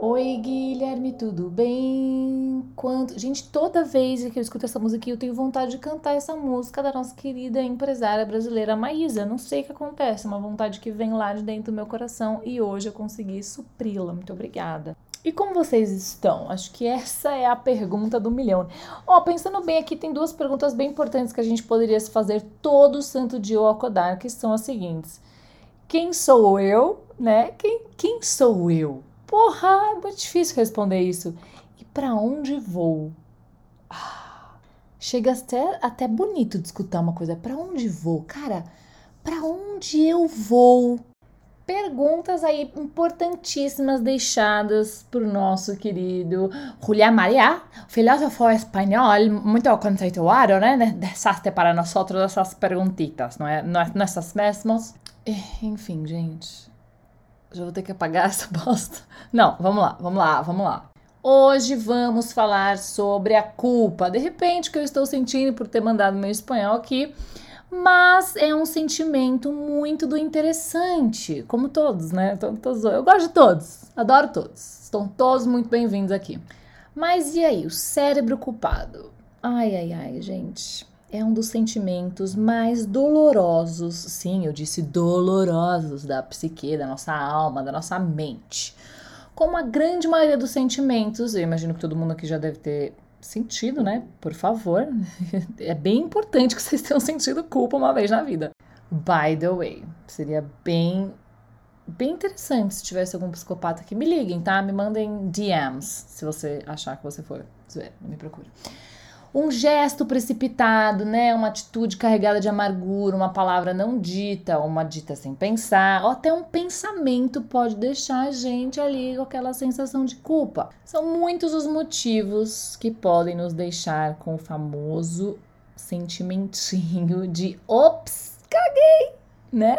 Oi, Guilherme, tudo bem? Quanto... Gente, toda vez que eu escuto essa música, eu tenho vontade de cantar essa música da nossa querida empresária brasileira Maísa. Não sei o que acontece, uma vontade que vem lá de dentro do meu coração e hoje eu consegui supri-la. Muito obrigada. E como vocês estão? Acho que essa é a pergunta do milhão. Ó, pensando bem aqui, tem duas perguntas bem importantes que a gente poderia se fazer todo santo dia ao acordar, que são as seguintes. Quem sou eu, né? Quem, quem sou eu? Porra, é muito difícil responder isso. E para onde vou? Ah, chega até, até bonito de escutar uma coisa. Para onde vou? Cara, para onde eu vou? Perguntas aí importantíssimas deixadas por nosso querido Julián Maria, filósofo espanhol muito conceituado, né? Deixaste para nós essas perguntitas, não é? Não essas mesmas? Enfim, gente, já vou ter que apagar essa bosta. Não, vamos lá, vamos lá, vamos lá. Hoje vamos falar sobre a culpa. De repente, que eu estou sentindo por ter mandado meu espanhol aqui mas é um sentimento muito do interessante, como todos, né? Todos, eu gosto de todos, adoro todos, estão todos muito bem-vindos aqui. Mas e aí, o cérebro culpado? Ai, ai, ai, gente, é um dos sentimentos mais dolorosos, sim, eu disse dolorosos da psique, da nossa alma, da nossa mente. Como a grande maioria dos sentimentos, eu imagino que todo mundo aqui já deve ter sentido, né? Por favor. É bem importante que vocês tenham sentido culpa uma vez na vida. By the way, seria bem bem interessante se tivesse algum psicopata que me liguem, tá? Me mandem DMs se você achar que você for. Me procure um gesto precipitado, né, uma atitude carregada de amargura, uma palavra não dita, uma dita sem pensar, ou até um pensamento pode deixar a gente ali com aquela sensação de culpa. São muitos os motivos que podem nos deixar com o famoso sentimentinho de ops, caguei, né?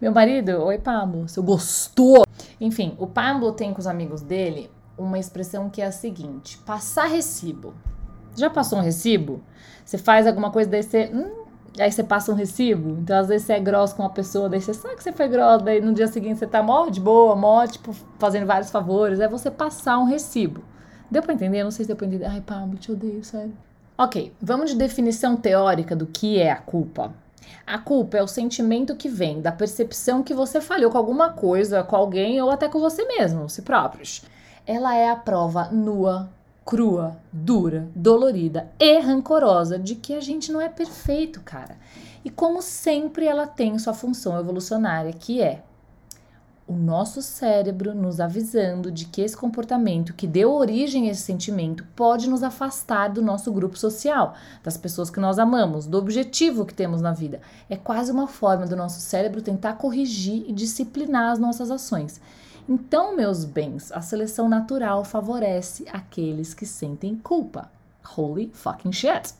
Meu marido, oi Pablo, seu gostou. Enfim, o Pablo tem com os amigos dele uma expressão que é a seguinte: passar recibo. Já passou um recibo? Você faz alguma coisa, daí você. Hum, aí você passa um recibo. Então, às vezes, você é grosso com uma pessoa, daí você sabe que você foi grosso, daí no dia seguinte você tá mó de boa, mó, tipo, fazendo vários favores. É você passar um recibo. Deu pra entender? Não sei se deu pra entender. Ai, Pablo, te odeio, sério. Ok, vamos de definição teórica do que é a culpa. A culpa é o sentimento que vem da percepção que você falhou com alguma coisa, com alguém ou até com você mesmo, si próprios. Ela é a prova nua, crua, dura, dolorida e rancorosa de que a gente não é perfeito, cara. E como sempre, ela tem sua função evolucionária, que é o nosso cérebro nos avisando de que esse comportamento que deu origem a esse sentimento pode nos afastar do nosso grupo social, das pessoas que nós amamos, do objetivo que temos na vida. É quase uma forma do nosso cérebro tentar corrigir e disciplinar as nossas ações. Então, meus bens, a seleção natural favorece aqueles que sentem culpa. Holy fucking shit!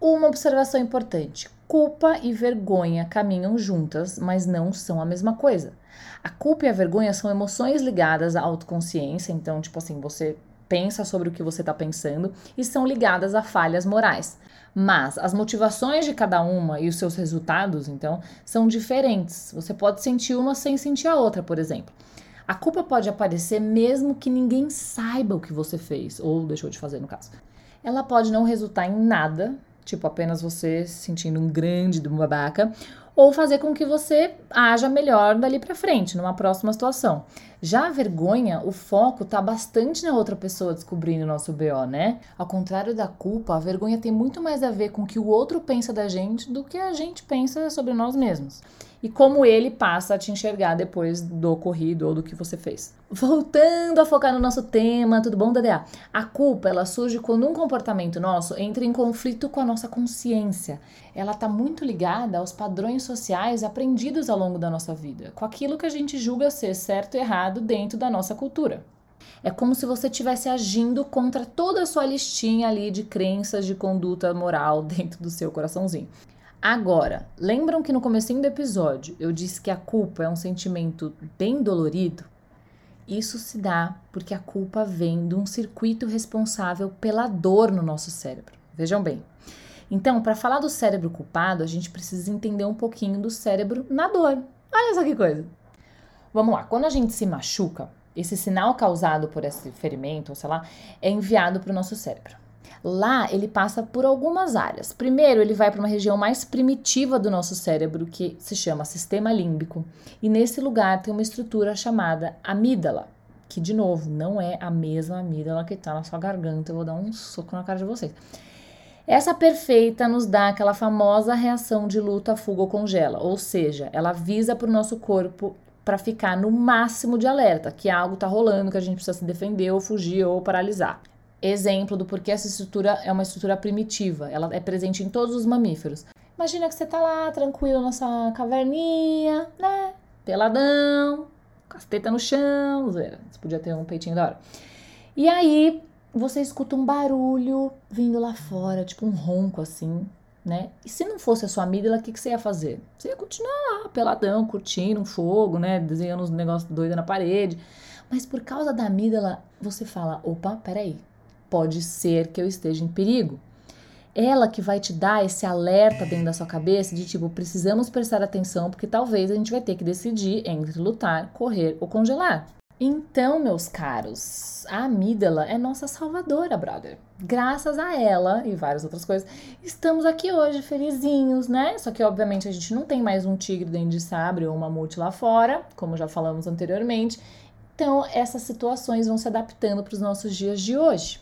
Uma observação importante: culpa e vergonha caminham juntas, mas não são a mesma coisa. A culpa e a vergonha são emoções ligadas à autoconsciência, então, tipo assim, você pensa sobre o que você está pensando e são ligadas a falhas morais. Mas as motivações de cada uma e os seus resultados, então, são diferentes. Você pode sentir uma sem sentir a outra, por exemplo. A culpa pode aparecer mesmo que ninguém saiba o que você fez, ou deixou de fazer no caso. Ela pode não resultar em nada, tipo apenas você se sentindo um grande do babaca, ou fazer com que você haja melhor dali para frente, numa próxima situação. Já a vergonha, o foco tá bastante na outra pessoa descobrindo o nosso BO, né? Ao contrário da culpa, a vergonha tem muito mais a ver com o que o outro pensa da gente do que a gente pensa sobre nós mesmos e como ele passa a te enxergar depois do ocorrido ou do que você fez. Voltando a focar no nosso tema, tudo bom, Dadea? A culpa, ela surge quando um comportamento nosso entra em conflito com a nossa consciência. Ela está muito ligada aos padrões sociais aprendidos ao longo da nossa vida, com aquilo que a gente julga ser certo e errado dentro da nossa cultura. É como se você estivesse agindo contra toda a sua listinha ali de crenças de conduta moral dentro do seu coraçãozinho. Agora, lembram que no comecinho do episódio eu disse que a culpa é um sentimento bem dolorido? Isso se dá porque a culpa vem de um circuito responsável pela dor no nosso cérebro. Vejam bem, Então, para falar do cérebro culpado, a gente precisa entender um pouquinho do cérebro na dor. Olha só que coisa. Vamos lá, quando a gente se machuca, esse sinal causado por esse ferimento, ou sei lá, é enviado para o nosso cérebro. Lá ele passa por algumas áreas. Primeiro, ele vai para uma região mais primitiva do nosso cérebro, que se chama sistema límbico. E nesse lugar tem uma estrutura chamada amígdala, que de novo não é a mesma amígdala que está na sua garganta. Eu vou dar um soco na cara de vocês. Essa perfeita nos dá aquela famosa reação de luta, fuga ou congela, ou seja, ela avisa para o nosso corpo para ficar no máximo de alerta, que algo está rolando, que a gente precisa se defender ou fugir ou paralisar. Exemplo do porquê essa estrutura é uma estrutura primitiva, ela é presente em todos os mamíferos. Imagina que você tá lá tranquilo na sua caverninha, né? Peladão, com as tetas no chão, você podia ter um peitinho da hora. E aí você escuta um barulho vindo lá fora, tipo um ronco assim, né? E se não fosse a sua amígdala, o que, que você ia fazer? Você ia continuar lá, peladão, curtindo um fogo, né? Desenhando uns negócios doidos na parede. Mas por causa da amígdala, você fala: opa, peraí, pode ser que eu esteja em perigo. Ela que vai te dar esse alerta dentro da sua cabeça de tipo, precisamos prestar atenção porque talvez a gente vai ter que decidir entre lutar, correr ou congelar. Então, meus caros, a amígdala é nossa salvadora, brother. Graças a ela e várias outras coisas, estamos aqui hoje felizinhos, né? Só que, obviamente, a gente não tem mais um tigre dentro de sabre ou uma mamute lá fora, como já falamos anteriormente. Então, essas situações vão se adaptando para os nossos dias de hoje.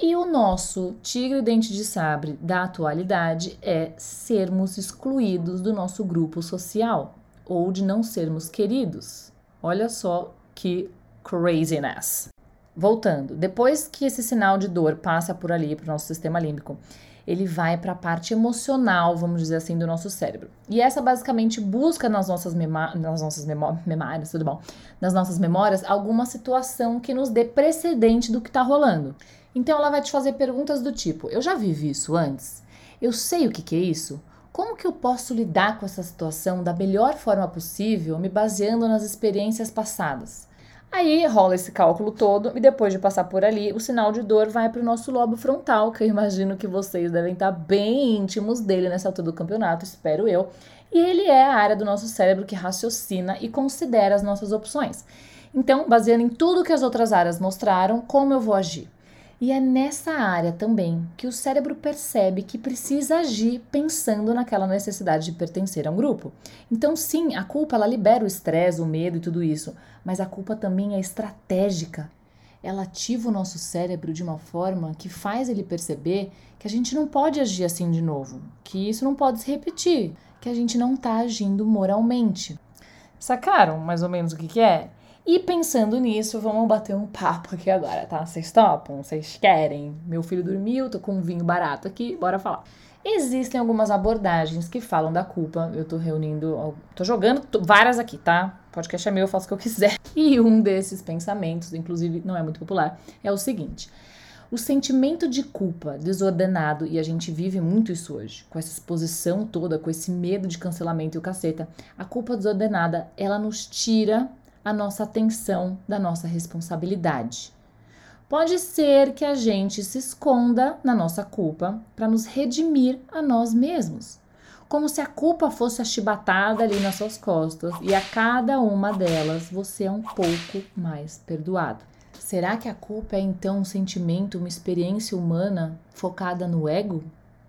E o nosso tigre dente de sabre da atualidade é sermos excluídos do nosso grupo social ou de não sermos queridos. Olha só que craziness. Voltando, depois que esse sinal de dor passa por ali para o nosso sistema límbico, ele vai para a parte emocional, vamos dizer assim, do nosso cérebro. E essa basicamente busca nas nossas, nas nossas memórias, tudo bom? Nas nossas memórias, alguma situação que nos dê precedente do que está rolando. Então ela vai te fazer perguntas do tipo: Eu já vivi isso antes? Eu sei o que, que é isso? Como que eu posso lidar com essa situação da melhor forma possível, me baseando nas experiências passadas? Aí rola esse cálculo todo e depois de passar por ali, o sinal de dor vai para o nosso lobo frontal, que eu imagino que vocês devem estar bem íntimos dele nessa altura do campeonato, espero eu. E ele é a área do nosso cérebro que raciocina e considera as nossas opções. Então, baseando em tudo que as outras áreas mostraram, como eu vou agir? E é nessa área também que o cérebro percebe que precisa agir pensando naquela necessidade de pertencer a um grupo. Então, sim, a culpa ela libera o estresse, o medo e tudo isso, mas a culpa também é estratégica. Ela ativa o nosso cérebro de uma forma que faz ele perceber que a gente não pode agir assim de novo, que isso não pode se repetir, que a gente não está agindo moralmente. Sacaram mais ou menos o que, que é? E pensando nisso, vamos bater um papo aqui agora, tá? Vocês topam? Vocês querem? Meu filho dormiu, tô com um vinho barato aqui, bora falar. Existem algumas abordagens que falam da culpa. Eu tô reunindo, tô jogando várias aqui, tá? Podcast é meu, eu faço o que eu quiser. E um desses pensamentos, inclusive não é muito popular, é o seguinte: o sentimento de culpa desordenado, e a gente vive muito isso hoje, com essa exposição toda, com esse medo de cancelamento e o caceta, a culpa desordenada, ela nos tira a nossa atenção da nossa responsabilidade. Pode ser que a gente se esconda na nossa culpa para nos redimir a nós mesmos, como se a culpa fosse achibatada ali nas suas costas e a cada uma delas você é um pouco mais perdoado. Será que a culpa é então um sentimento, uma experiência humana focada no ego?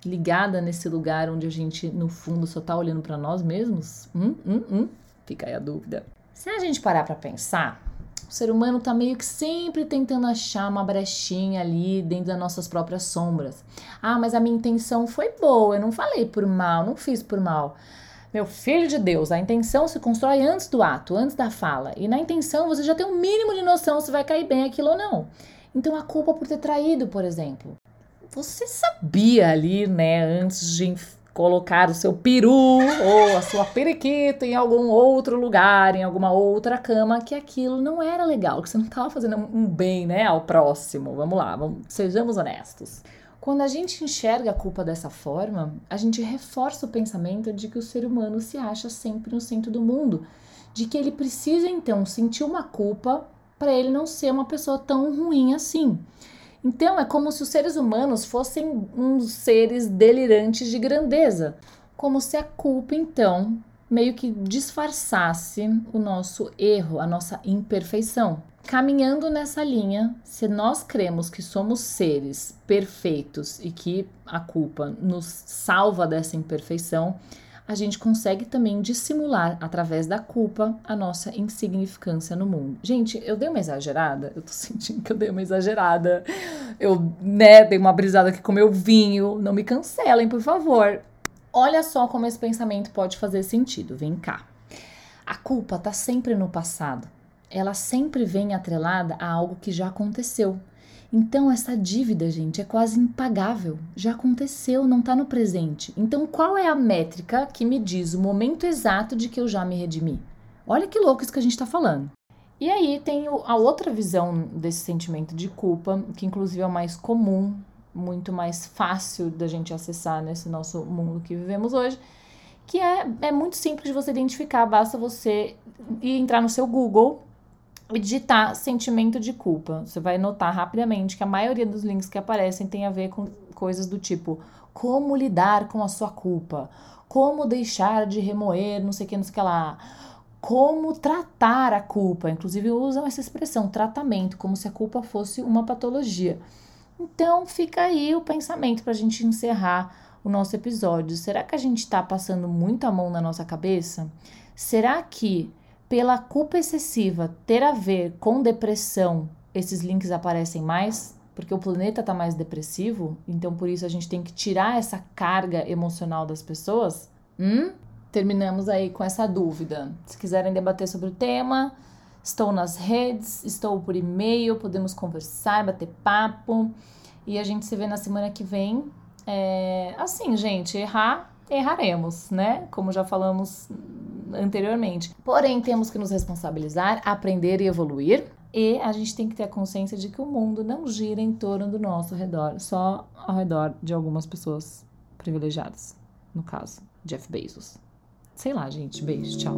Ligada nesse lugar onde a gente, no fundo, só está olhando para nós mesmos? Hum, hum, hum. Fica aí a dúvida. Se a gente parar para pensar, o ser humano está meio que sempre tentando achar uma brechinha ali dentro das nossas próprias sombras. Ah, mas a minha intenção foi boa, eu não falei por mal, não fiz por mal. Meu filho de Deus, a intenção se constrói antes do ato, antes da fala. E na intenção você já tem um mínimo de noção se vai cair bem aquilo ou não. Então a culpa por ter traído, por exemplo. Você sabia ali, né, antes de colocar o seu peru ou a sua periquita em algum outro lugar, em alguma outra cama, que aquilo não era legal, que você não estava fazendo um bem, né, ao próximo. Vamos lá, vamos, sejamos honestos. Quando a gente enxerga a culpa dessa forma, a gente reforça o pensamento de que o ser humano se acha sempre no centro do mundo, de que ele precisa então sentir uma culpa para ele não ser uma pessoa tão ruim assim. Então é como se os seres humanos fossem uns seres delirantes de grandeza, como se a culpa então meio que disfarçasse o nosso erro, a nossa imperfeição. Caminhando nessa linha, se nós cremos que somos seres perfeitos e que a culpa nos salva dessa imperfeição, a gente consegue também dissimular através da culpa a nossa insignificância no mundo. Gente, eu dei uma exagerada, eu tô sentindo que eu dei uma exagerada. Eu, né, dei uma brisada aqui com meu vinho. Não me cancelem, por favor. Olha só como esse pensamento pode fazer sentido. Vem cá. A culpa tá sempre no passado ela sempre vem atrelada a algo que já aconteceu. Então, essa dívida, gente, é quase impagável. Já aconteceu, não está no presente. Então, qual é a métrica que me diz o momento exato de que eu já me redimi? Olha que louco isso que a gente está falando. E aí tem a outra visão desse sentimento de culpa, que inclusive é o mais comum, muito mais fácil da gente acessar nesse nosso mundo que vivemos hoje, que é, é muito simples de você identificar, basta você ir entrar no seu Google e digitar sentimento de culpa. Você vai notar rapidamente que a maioria dos links que aparecem tem a ver com coisas do tipo como lidar com a sua culpa, como deixar de remoer, não sei o que, não sei o que lá, como tratar a culpa. Inclusive usam essa expressão, tratamento, como se a culpa fosse uma patologia. Então fica aí o pensamento para a gente encerrar o nosso episódio. Será que a gente está passando muito a mão na nossa cabeça? Será que pela culpa excessiva ter a ver com depressão, esses links aparecem mais, porque o planeta está mais depressivo, então por isso a gente tem que tirar essa carga emocional das pessoas? Hum? Terminamos aí com essa dúvida. Se quiserem debater sobre o tema, estou nas redes, estou por e-mail, podemos conversar, bater papo e a gente se vê na semana que vem. É, assim, gente, errar, erraremos, né? Como já falamos anteriormente. Porém, temos que nos responsabilizar, aprender e evoluir. E a gente tem que ter a consciência de que o mundo não gira em torno do nosso redor, só ao redor de algumas pessoas privilegiadas. No caso, Jeff Bezos. Sei lá, gente. Beijo, tchau.